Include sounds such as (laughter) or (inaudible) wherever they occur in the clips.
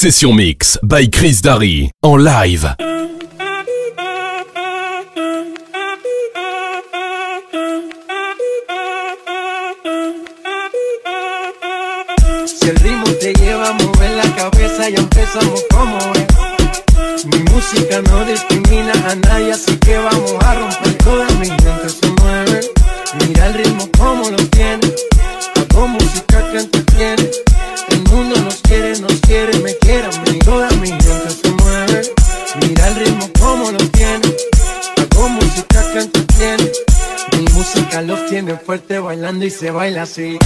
Session Mix by Chris Darry en live. Si el ritmo te lleva a mover la cabeza, ya empezamos como es. Mi música no discrimina a nadie, así que vamos a romper. verte bailando y se baila así.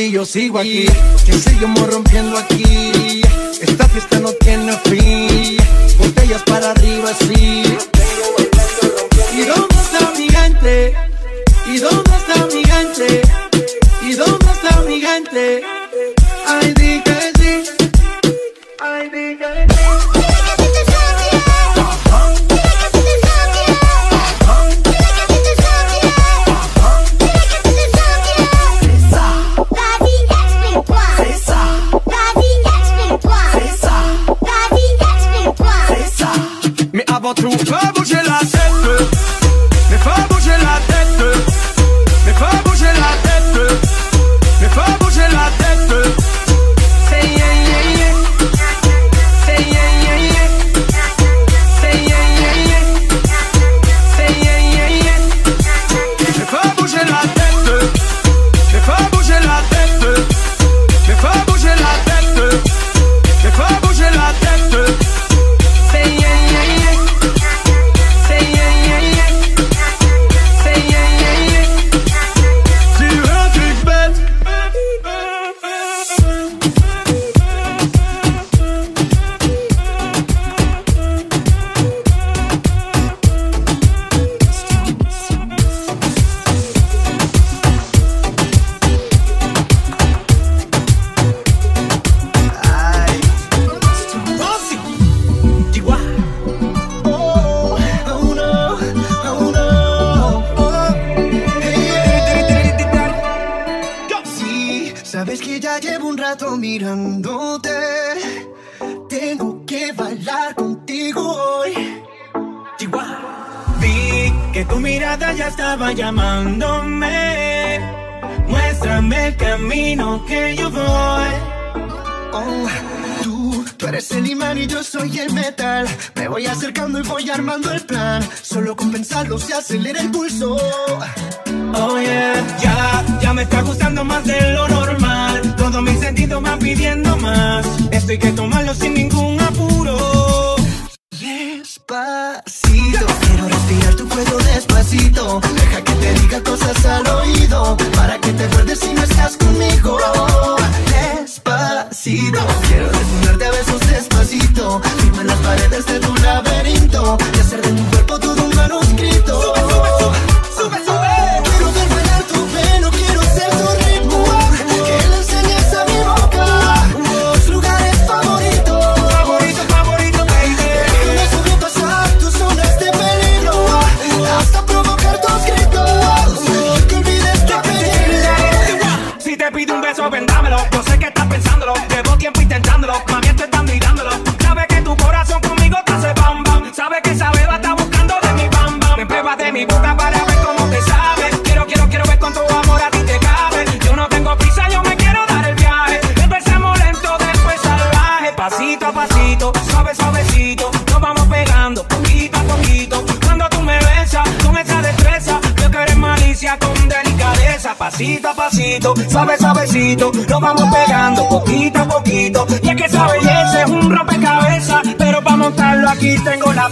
y yo sigo aquí. Que seguimos rompiendo aquí. Esta fiesta no tiene fin. bota um copo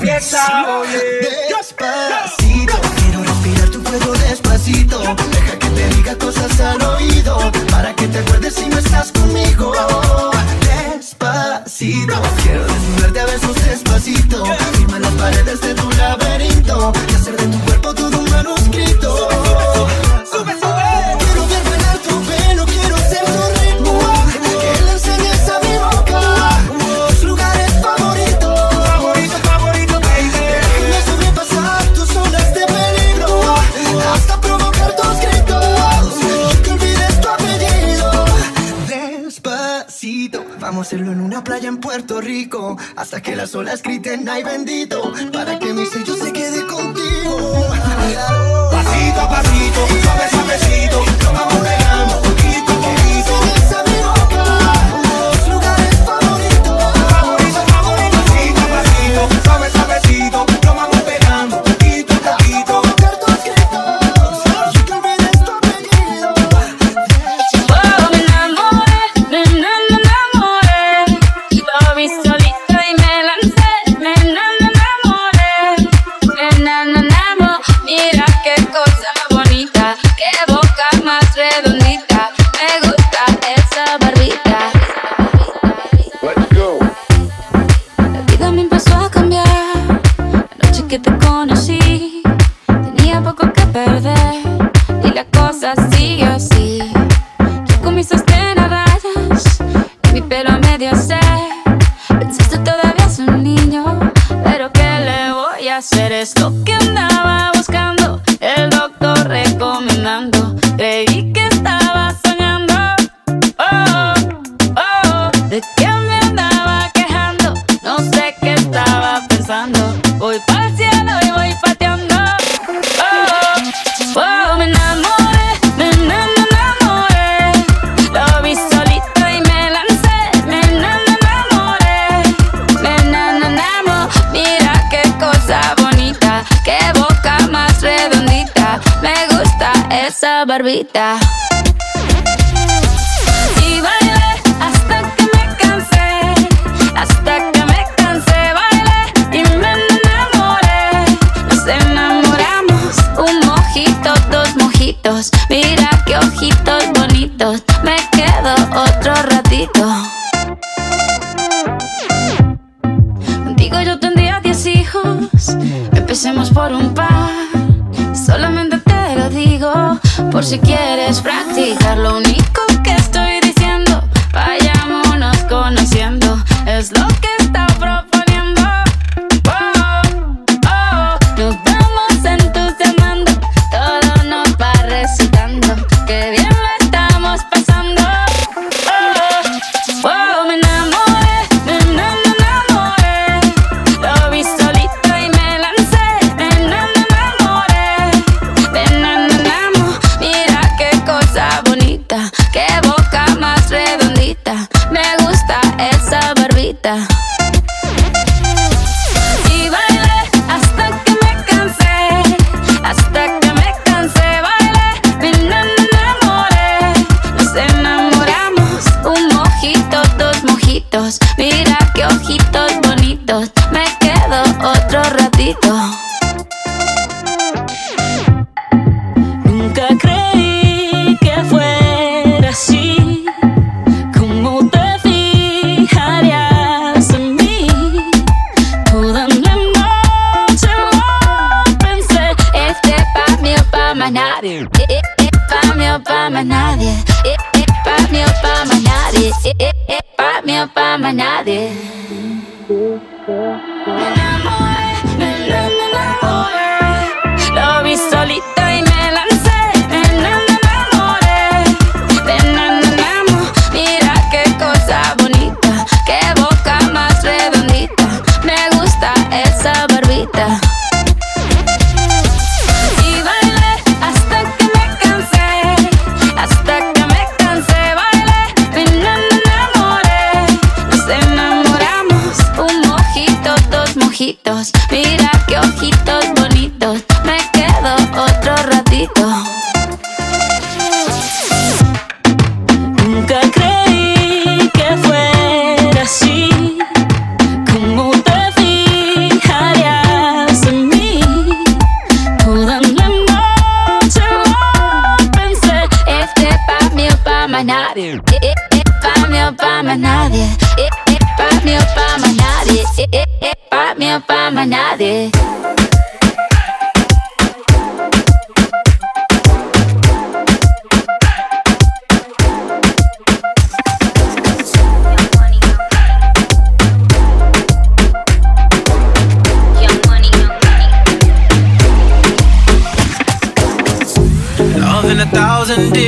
别杀 que las olas griten ay bendito, para que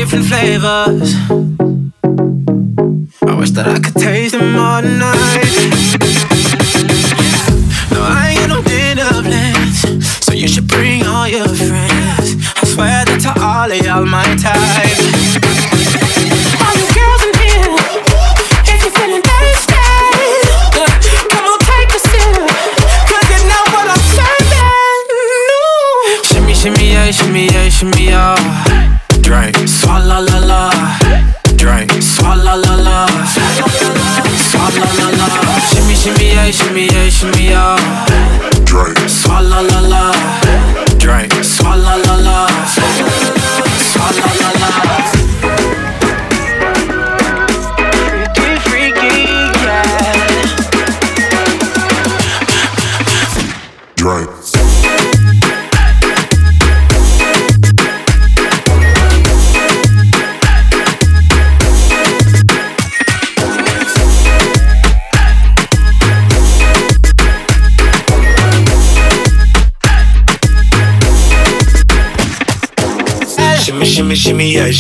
different flavors. I wish that I could taste them all night.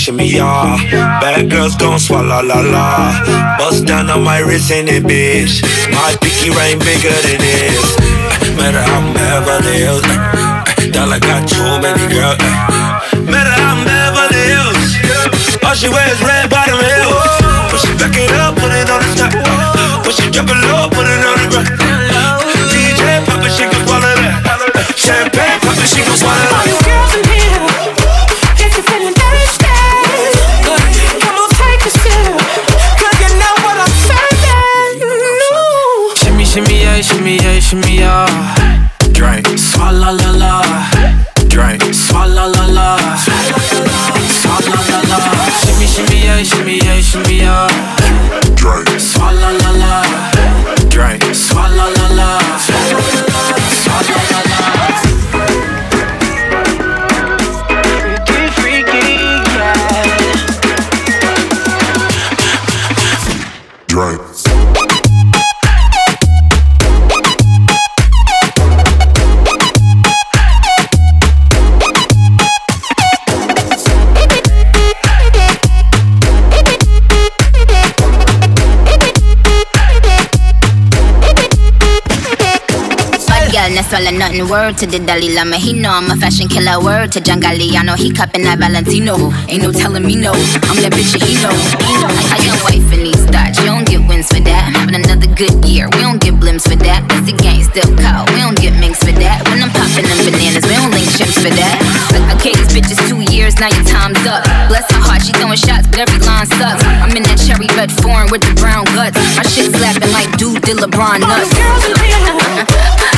Shimmy, shimmy. Bad girls gon' swallow la la. Bust down on my wrist in it, bitch. My pinky ring bigger than this. Matter how I'm Beverly Hills. Dollar got too many girls. Matter how I'm Beverly Hills. All she wears red bottom heels. When she back it up, put it on the top. When she drop it low, put it on the ground. DJ pop it, she can swallow that. Champagne yeah, shimmy. Drink, swalla la la. Drink, swalla la la. Swalla la la. Shimmy, shimmy, yeah, shimmy, yeah, shimmy, yeah. Drink. Swalla la la. Drink, swalla la la. Swallow nothing. Word to the Dalai Lama. He know I'm a fashion killer. Word to John Galliano. He cupping that Valentino. Ain't no telling me no. I'm that bitch that he know. I got wife in these thoughts. You don't get wins for that. Having another good year. We don't get blimps for that. Cause the gang still cold. We don't get minks for that. When I'm popping them bananas, we don't link chimps for that. Okay, these bitches two years, now your time's up. Bless her heart, she throwing shots, but every line sucks. I'm in that cherry red foreign with the brown guts. My shit slapping like dude did LeBron nuts. (laughs)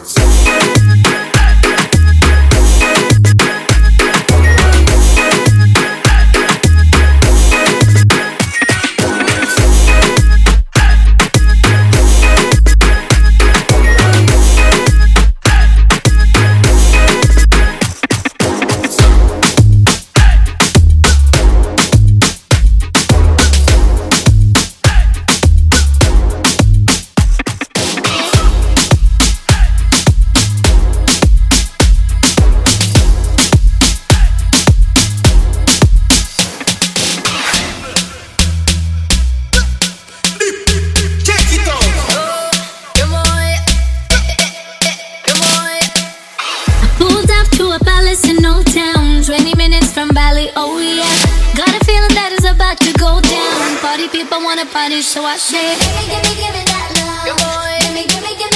party, so I say, Gimme, gimme, gimme that love. Gimme, gimme, gimme, gimme that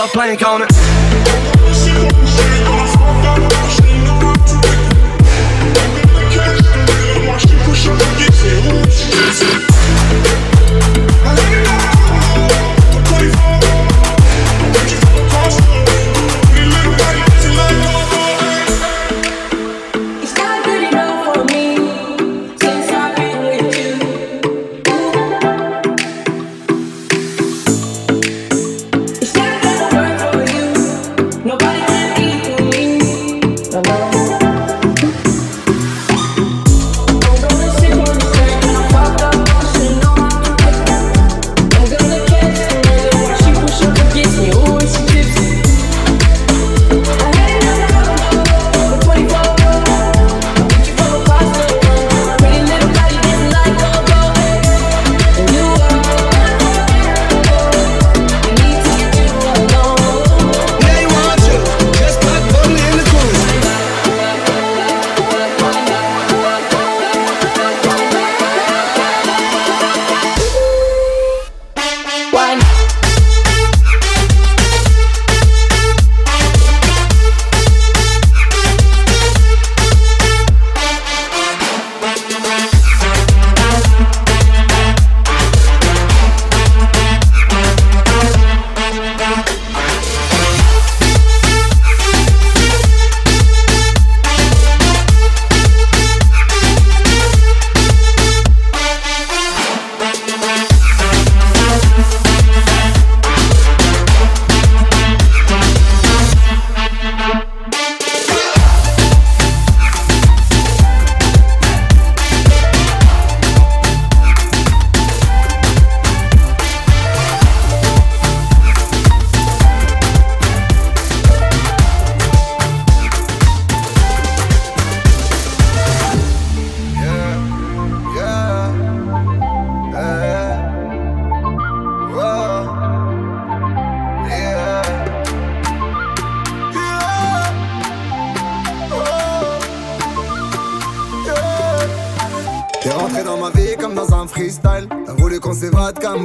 told plank on it.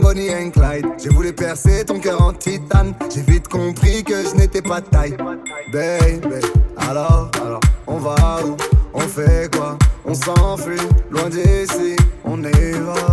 Bonnie Clyde. J'ai voulu percer ton cœur en titane. J'ai vite compris que je n'étais pas taille. Baby, alors, alors, on va où? On fait quoi? On s'enfuit, loin d'ici, on y va.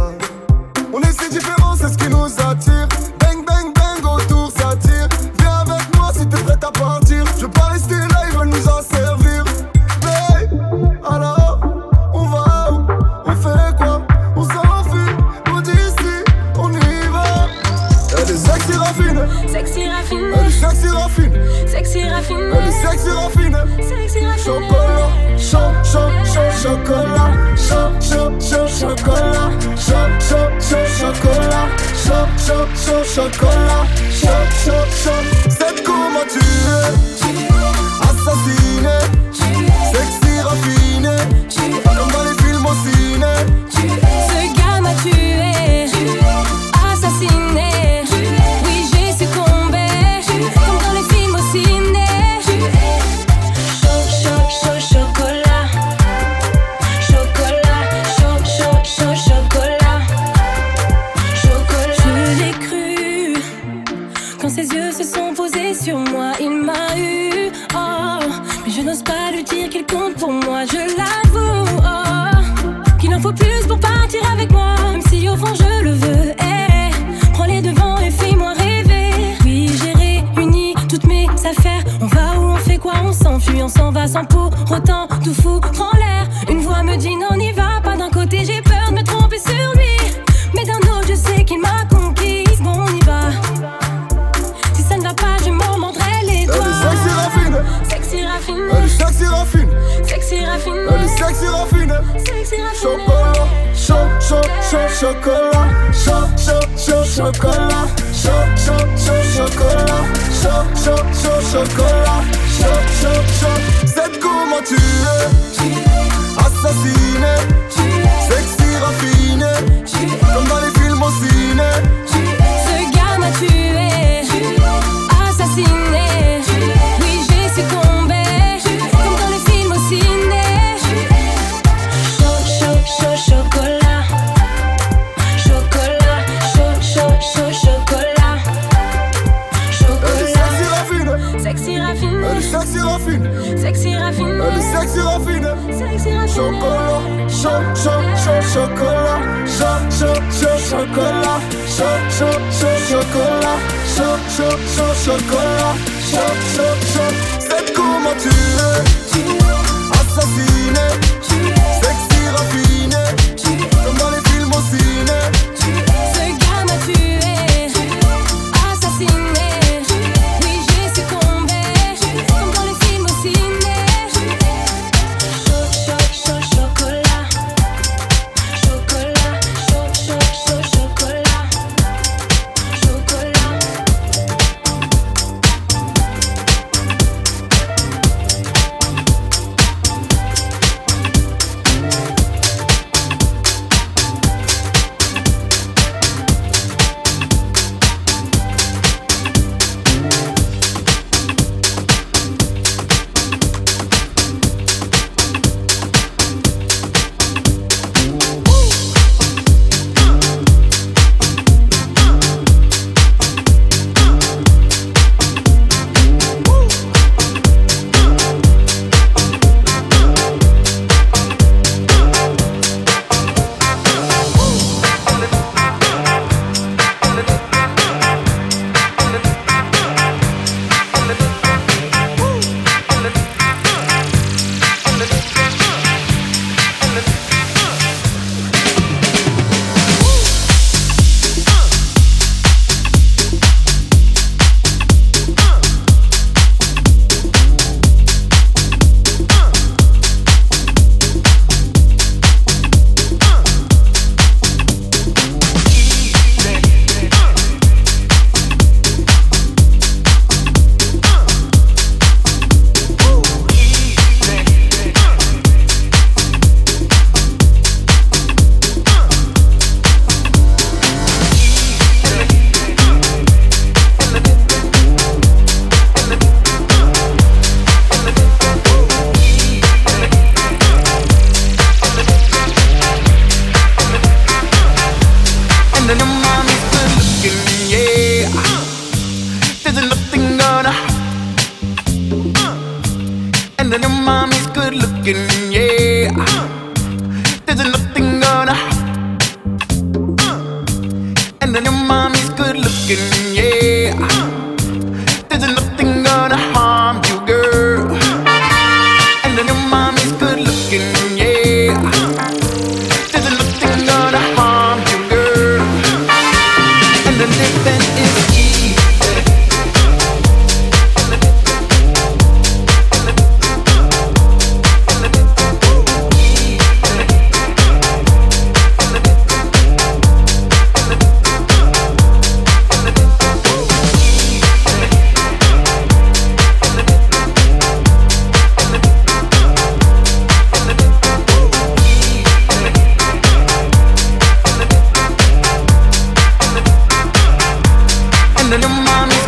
chocolat, chaud, chaud, chaud chocolat, chaud, chaud, chaud chocolat, chaud, chaud, chaud chocolat, chaud, chaud, chaud. C'est comment tu veux assassiner. chocolat, chaud, chaud, chaud, chocolat, chaud, chaud, chaud, chocolat, chaud, chaud, chaud, chocolat, chaud, chaud, chaud, chocolat, chaud, chaud, chaud. C'est comment tu veux assassiner. And your mommy's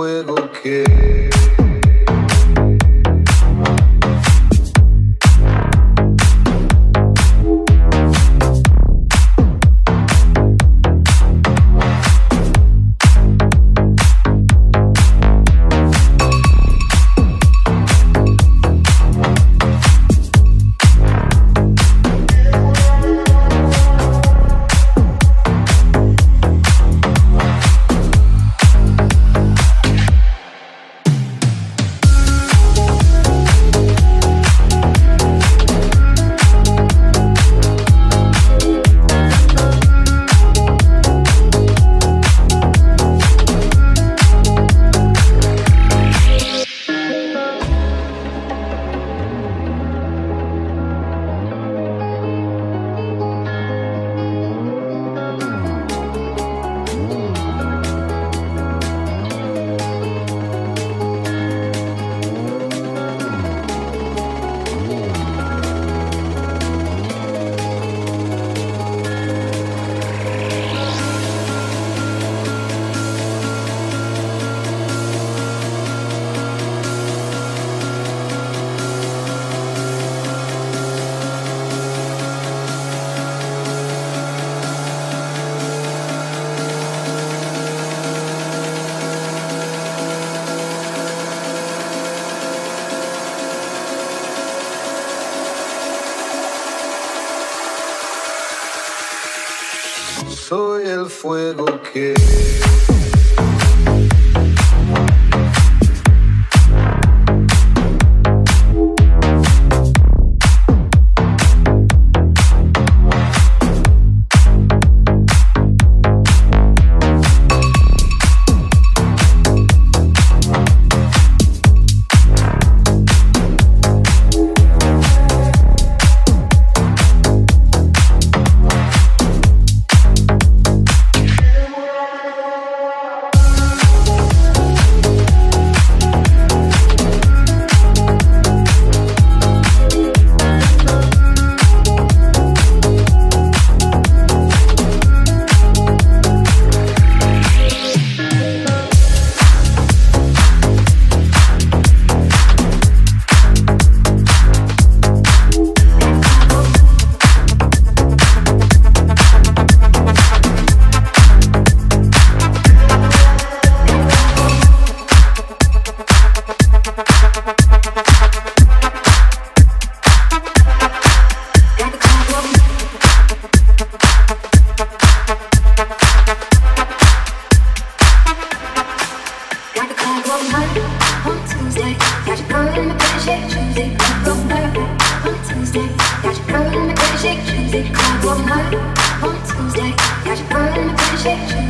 Soy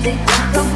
music.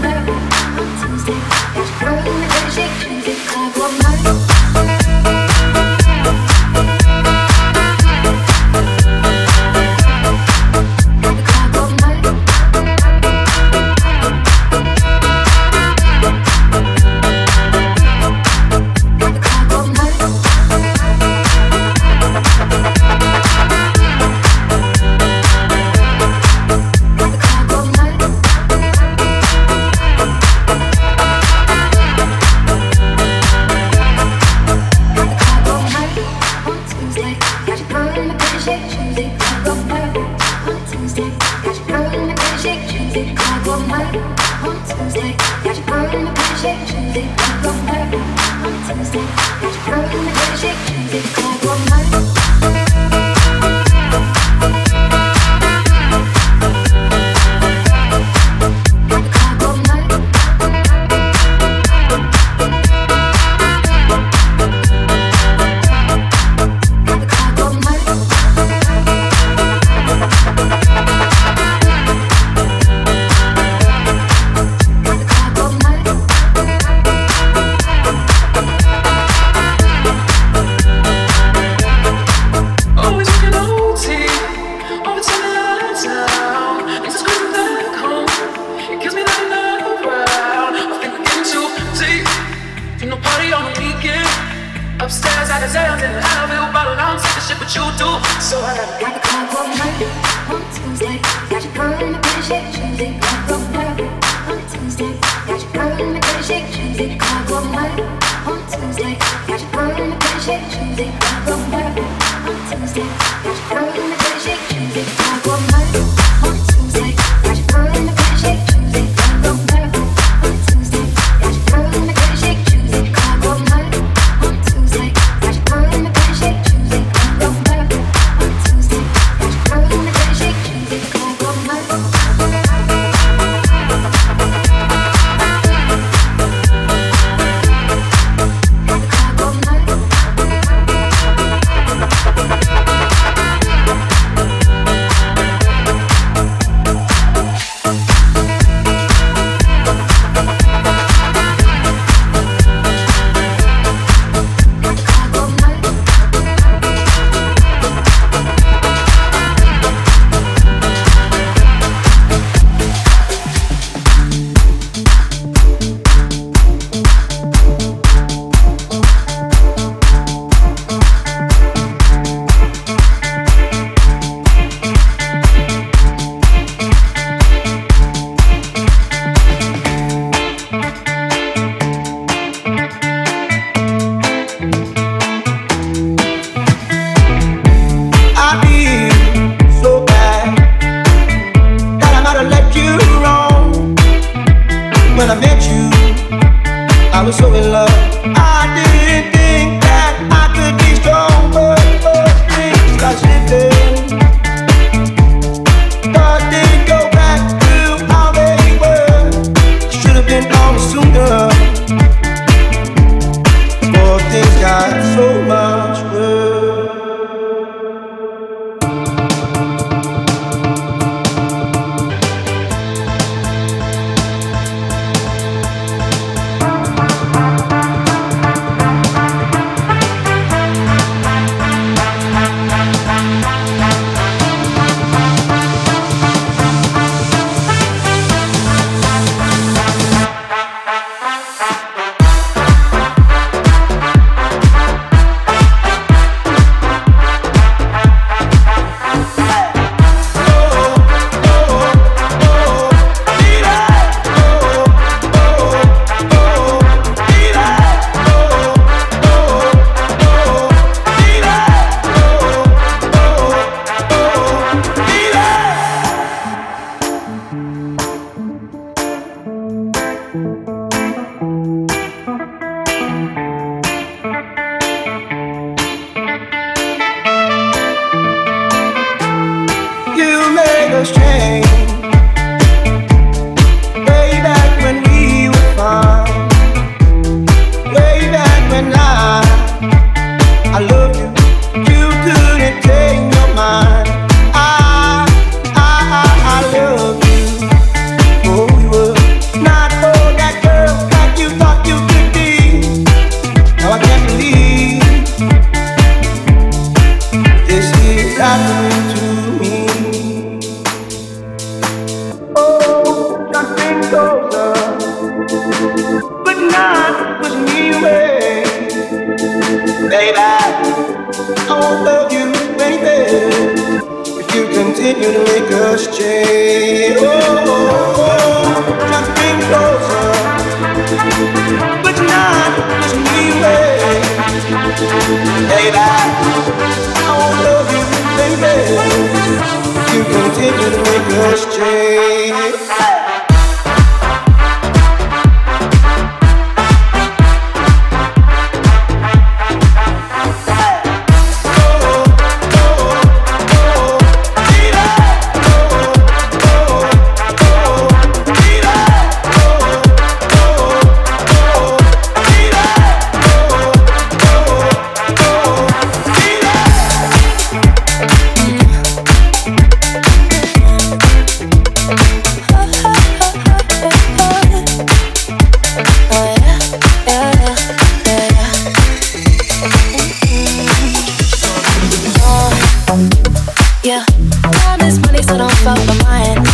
this money, so don't fuck my mind.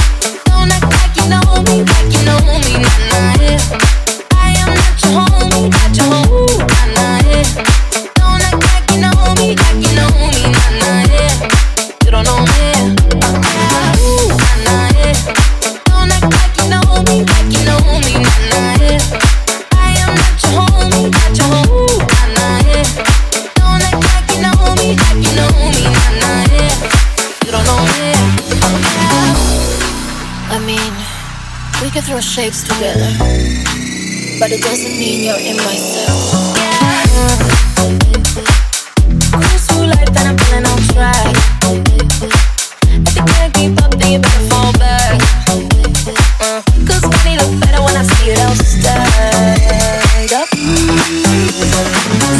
tapes together, but it doesn't mean you're in my cell. Cruise through life and I'm on track. If you can't keep up, then you better fall uh, better when I see it up.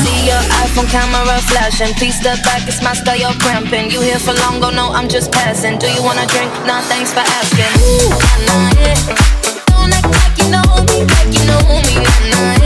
See your iPhone camera flashing. Please step back, it's my style, you're cramping. You here for long, go no, I'm just passing. Do you wanna drink? Nah, thanks for asking. Ooh, know me like you know me, nah, nah.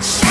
It's